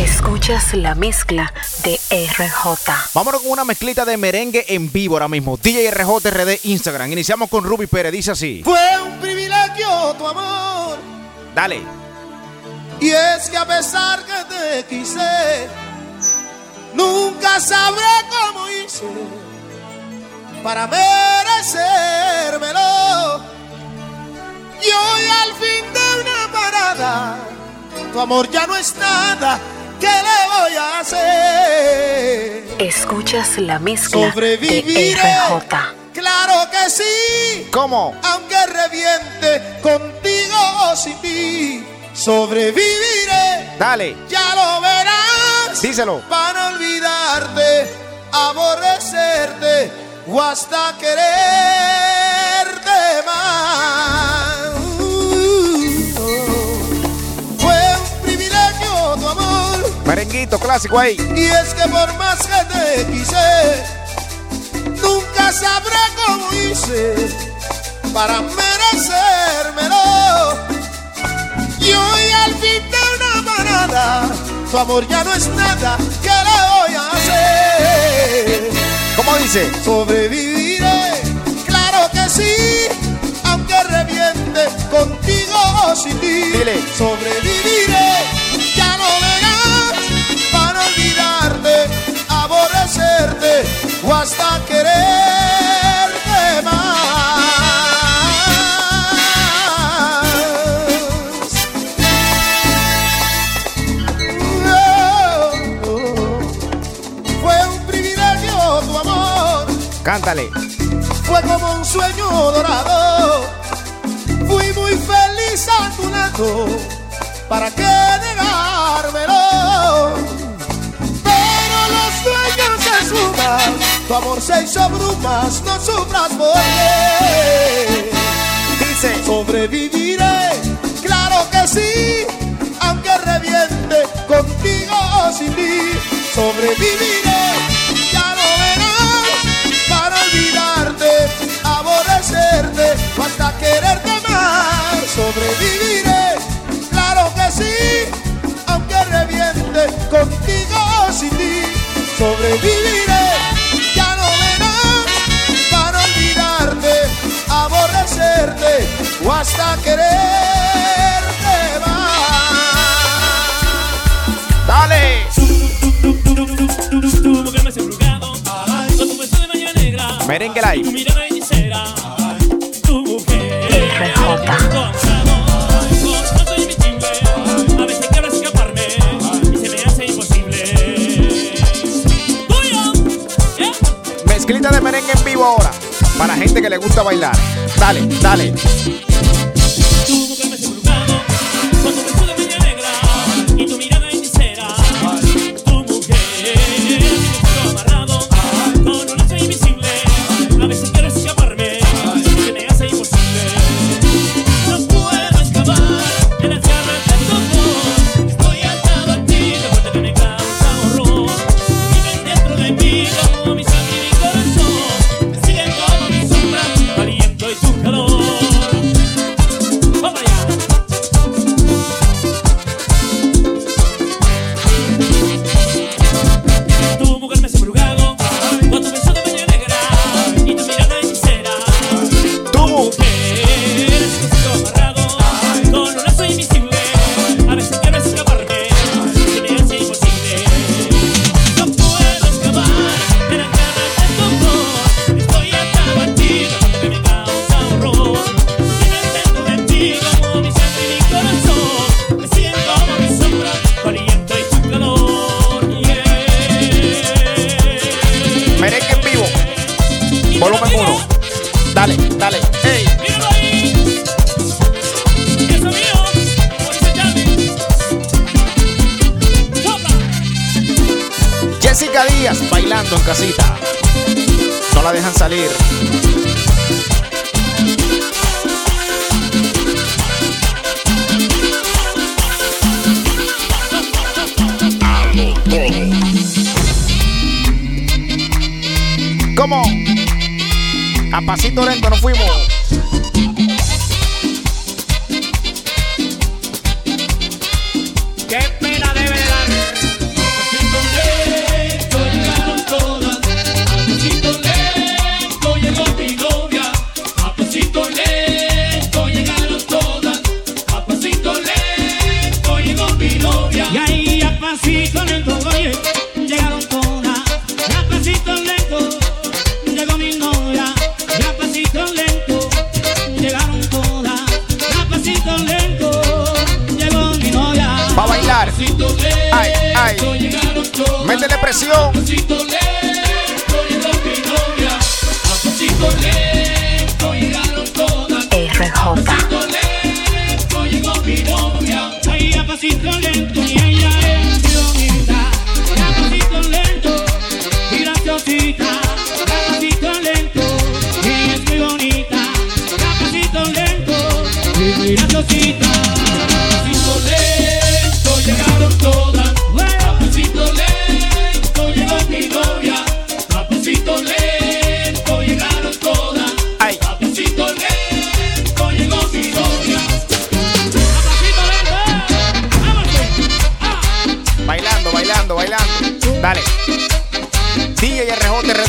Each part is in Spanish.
Escuchas la mezcla de RJ. Vámonos con una mezclita de merengue en vivo ahora mismo. DJ RJ RD Instagram. Iniciamos con Ruby Pérez. Dice así. Fue un privilegio tu amor. Dale. Y es que a pesar que te quise, nunca sabré cómo hice para merecérmelo. Y hoy al fin de una parada, tu amor ya no es nada. ¿Qué le voy a hacer? Escuchas la mezcla Sobreviviré. de RJ. Claro que sí. ¿Cómo? Aunque reviente contigo o sin ti, sobreviviré. Dale. Ya lo verás. Díselo. Para olvidarte, aborrecerte o hasta quererte Merenguito clásico ahí. Y es que por más que te quise, nunca sabré cómo hice para merecérmelo. Y hoy al fin de una manada, tu amor ya no es nada. ¿Qué le voy a hacer? ¿Cómo dice? Sobreviviré, claro que sí, aunque reviente contigo o sin ti. Dile. Sobreviviré, ya lo verás, aborrecerte o hasta quererte más. Fue un privilegio tu amor Cántale. fue como un sueño dorado. Fui muy feliz a tu lado, ¿para qué tu amor se hizo brumas, no sufras porque Dice. sobreviviré, claro que sí, aunque reviente contigo o sin ti, sobreviviré, ya lo verás, para olvidarte, se me hace imposible Tuyo Yeah. Mezclita de merengue en vivo ahora. Para gente que le gusta bailar. Dale, dale. ¿Cómo? A pasito lento nos fuimos. Todas. RJ.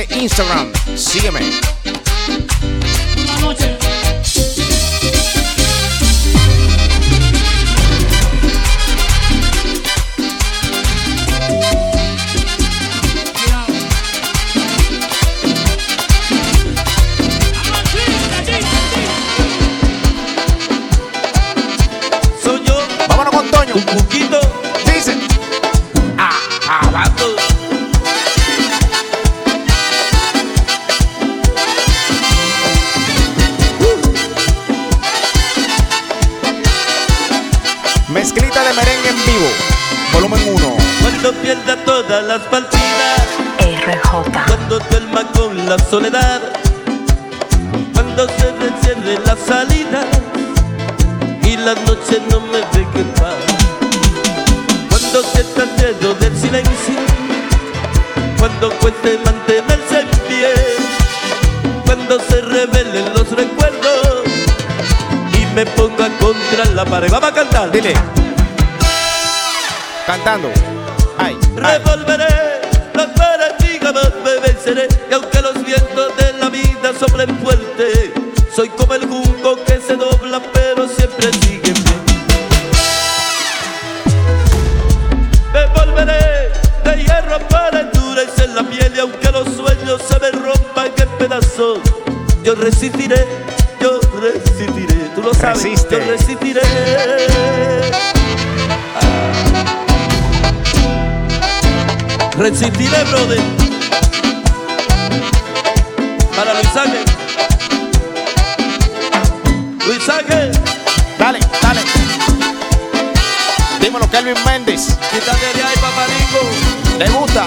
Instagram. Sígueme. En vivo. Volumen 1. Cuando pierda todas las partidas, RJ. cuando duerma con la soledad, cuando se encierre la salida y la noche no me deje en paz. Cuando sienta el miedo del silencio, cuando cueste mantenerse en pie, cuando se revelen los recuerdos y me ponga contra la pared. Vamos a cantar. Dile. Cantando. Ay, ay. Revolveré las manos y jamás me venceré Y aunque los vientos de la vida soplen fuerte Soy como el junco que se dobla pero siempre sigue en pie Me volveré de hierro para endurecer la piel Y aunque los sueños se me rompan en pedazos Yo resistiré, yo resistiré Tú lo sabes, Resiste. yo resistiré Resistiré, brother. Para Luis Ángel. Luis Ángel, Dale, dale. Dímelo, Kelvin Méndez. quítate de ahí, paparico. ¿Te gusta?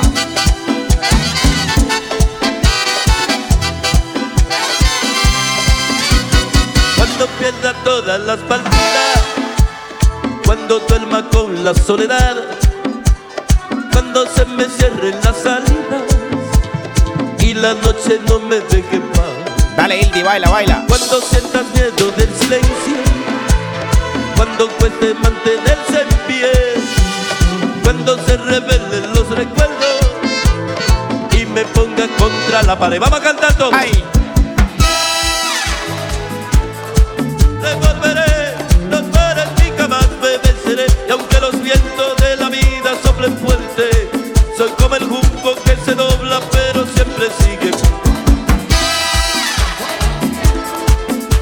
Cuando pierda todas las partidas, cuando duerma con la soledad, cuando se me cierren las salidas y la noche no me deje en paz. Dale, Ildi, baila, baila. Cuando sientas miedo del silencio, cuando cueste mantenerse en pie, cuando se revelen los recuerdos y me ponga contra la pared. Vamos a cantar todos. Ay, Revolveré y jamás me venceré Y aunque Soy como el junco que se dobla pero siempre sigue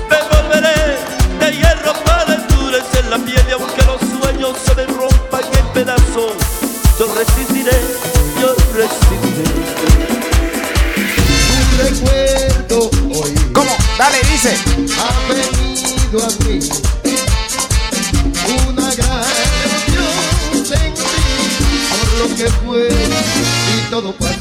Me volveré de hierro para endurecer la piel Y aunque los sueños se me rompan en pedazos Yo resistiré, yo resistiré Un recuerdo hoy ¿cómo? Dale, dice. ha venido a mí. Todo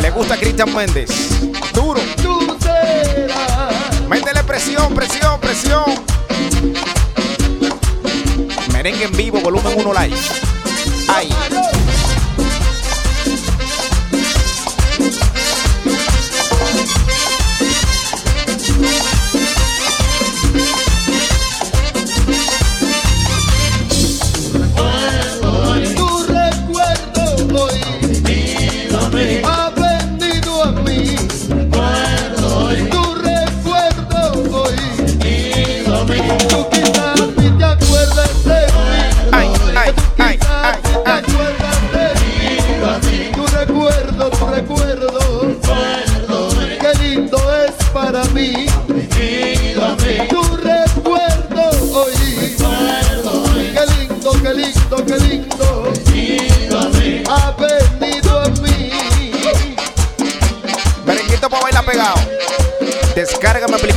Le gusta Cristian Méndez. Duro. Tú serás. Métele presión, presión, presión. Merengue en vivo, volumen 1 live. Ay.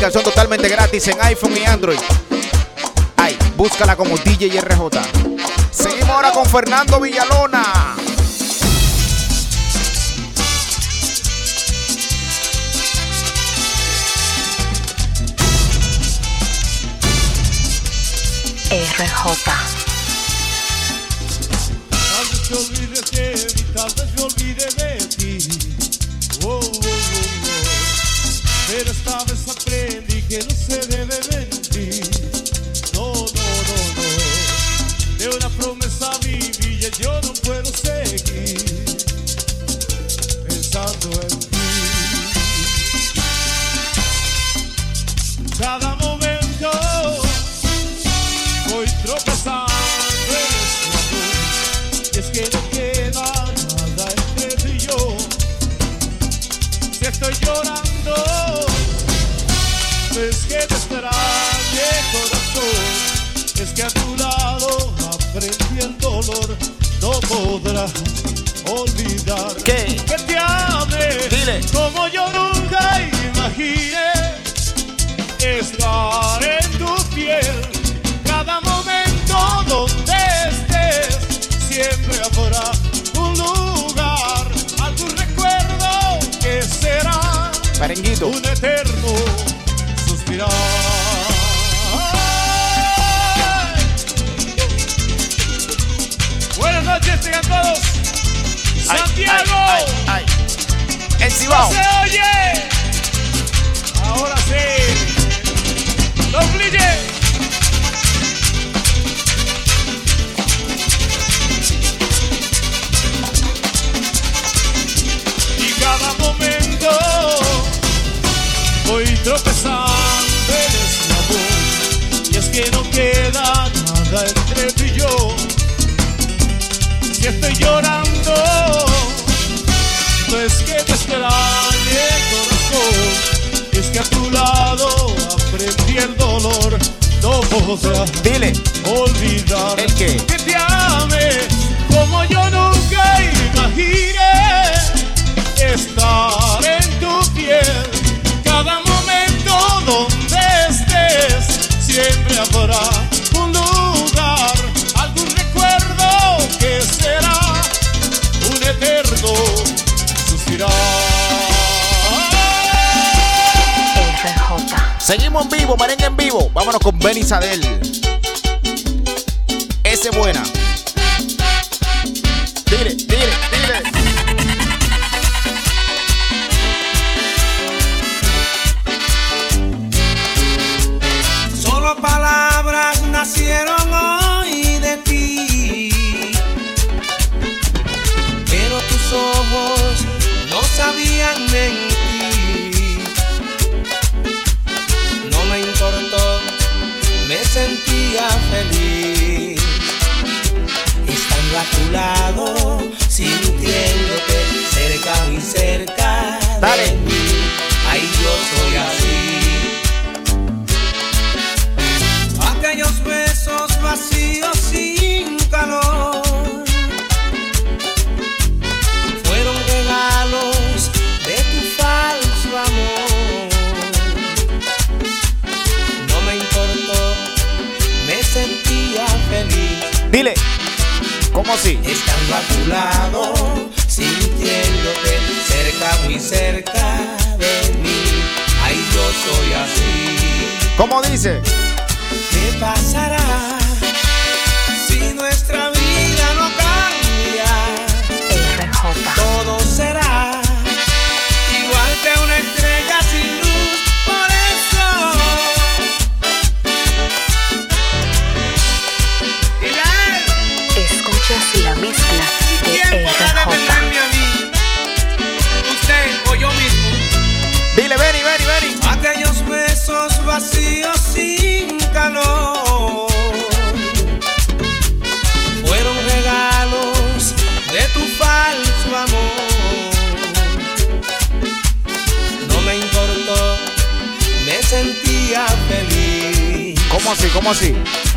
Aplicación totalmente gratis en iPhone y Android. Ay, búscala como DJ RJ. Seguimos ahora con Fernando Villalona. RJ. Tal vez te olvides de mí, tal vez me olvide de ti. Oh, oh, oh, oh. Pero esta vez aprendí Un eterno suspirar. Buenas noches, tengan todos. Santiago. ay, ay, ay. El Cibao. ¡Se oye! Tropezando en este amor. Y es que no queda nada entre tú y yo. Si estoy llorando, no es que te extrañe corazón, es que a tu lado aprendí el dolor, no podrás Dile. olvidar ¿El qué? que te ame como yo nunca imaginé estar siempre habrá un lugar, algún recuerdo que será un eterno suspirar. Seguimos en vivo, merengue en vivo. Vámonos con Benny Sadel. Ese buena. Estando a tu lado, sintiéndote cerca, muy cerca de mí. Ay, yo soy así. ¿Cómo dice? ¿Qué pasará? Así? ¿Cómo así?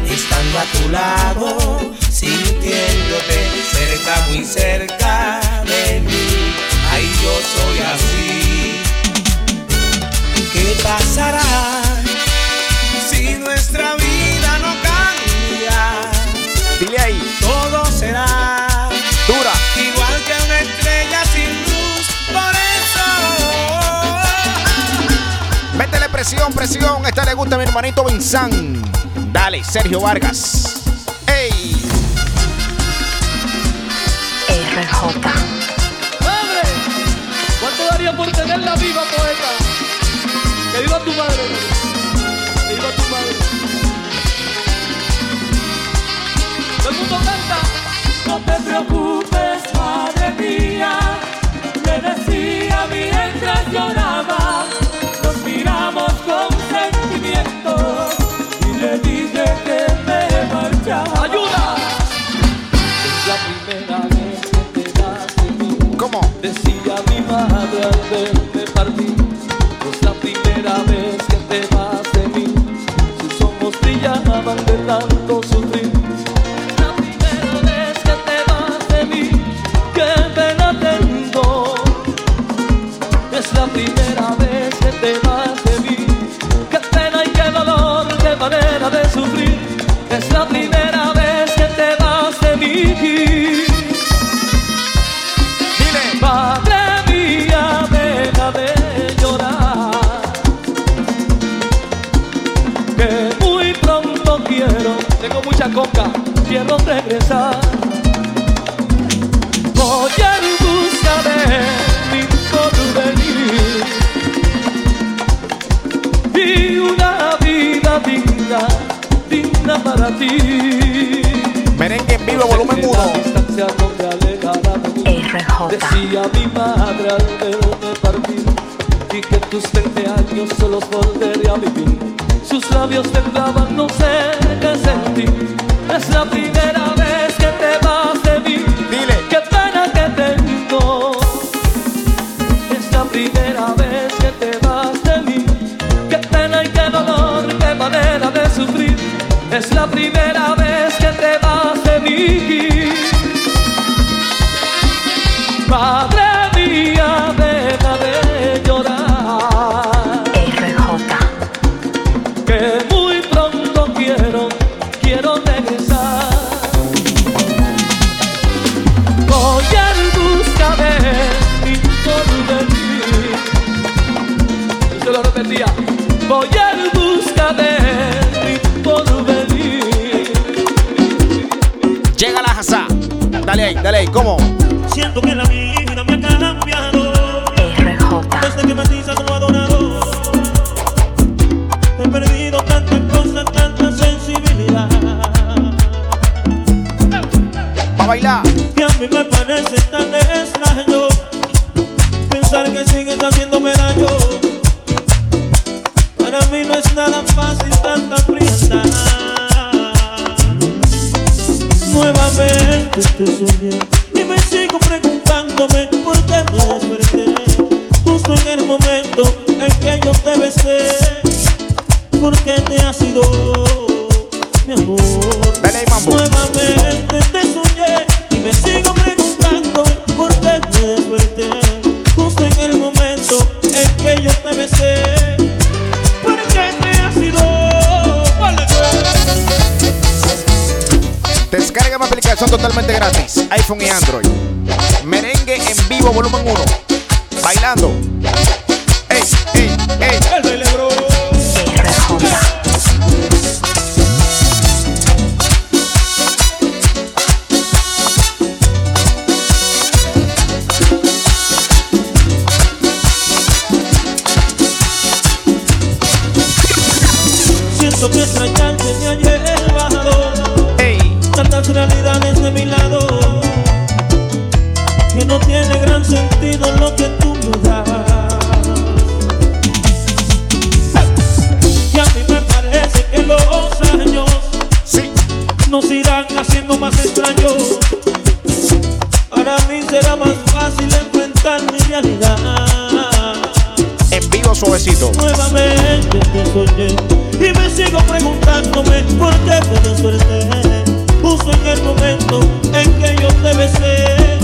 estando a tu lado, sintiéndote cerca, muy cerca de mí. Ay, yo soy así. ¿Qué pasará si nuestra vida no cambia? Dile ahí. Todo será presión, presión. Esta le gusta a mi hermanito Vincent. Dale, Sergio Vargas. ¡Ey! RJ. ¡Madre! ¿Cuánto daría por tenerla viva, poeta? Que viva tu madre. Que viva tu madre. Todo el mundo canta. No te preocupes, ti. Merengue en vivo, volumen La 1. distancia no me alejará de mí. RJ. Decía mi madre al verme partir y que tus 20 años se los volvería a vivir. Sus labios temblaban, no sé qué sentir. Es la primera vez Es la primera vez que te vas de mí. Dale ahí, dale ahí. ¿Cómo? Siento que la vida me ha cambiado RJ. desde que me dices como adorador. He perdido tantas cosas, tanta sensibilidad. Pa' bailar. Y a mí me parece tan extraño pensar que sigues haciéndome daño. Para mí no es nada fácil Nuevamente te soñé Siento que extrañarte me ha llevado Ey. tantas realidades de mi lado que no tiene gran sentido lo que tú me das. Y a mí me parece que los años Sí. nos irán haciendo más extraños. Para mí será más fácil enfrentar mi realidad. En vivo suavecito. Nuevamente te soñé y me sigo preguntándome por qué fue suerte. Justo en el momento en que yo te besé,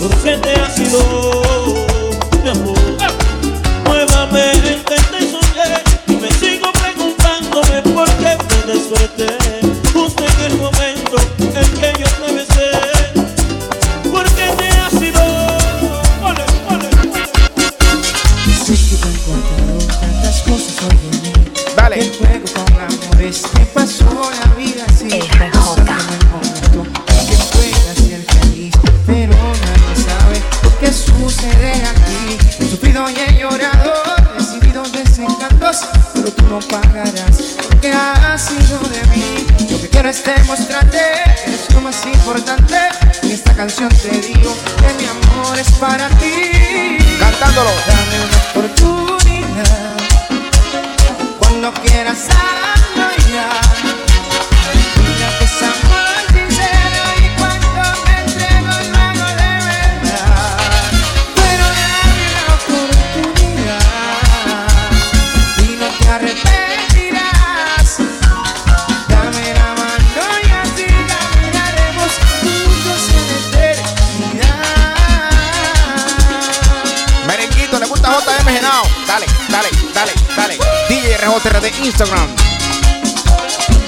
¿por qué te has ido, mi amor? Cuando quieras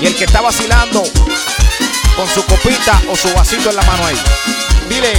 Y el que está vacilando con su copita o su vasito en la mano ahí. Dile.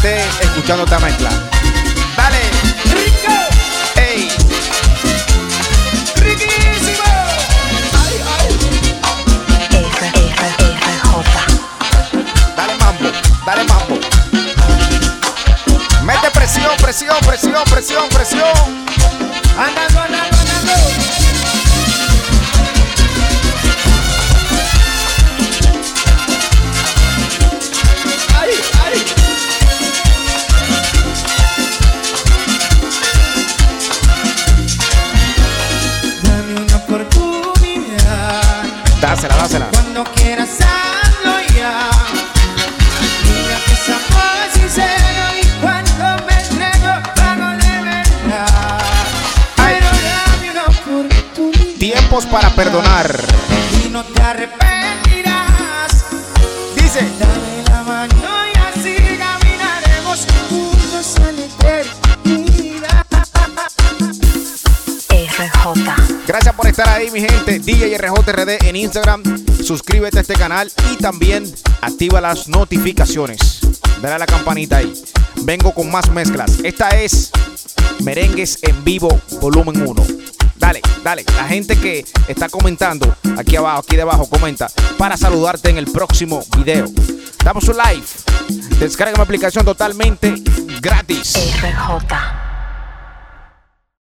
Esté escuchando esta mezcla. Dale. rico, Ey. riquísimo. Ay, ay. RJ. Dale mambo, dale mambo. Mete presión, presión, presión, presión, presión. Andando, andando, andando. Dásela, dásela. cuando quieras hazlo ya. Mira que es amor sincero y cuando me entrego pago de verdad. Pero dame una oportunidad Tiempos para perdonar. y no te arrepentirás. Por estar ahí, mi gente. DJ RJRD en Instagram. Suscríbete a este canal y también activa las notificaciones. Dale la campanita ahí. Vengo con más mezclas. Esta es Merengues en Vivo, volumen 1. Dale, dale. La gente que está comentando aquí abajo, aquí debajo, comenta para saludarte en el próximo video. Damos un live. Descarga mi aplicación totalmente gratis. RJ.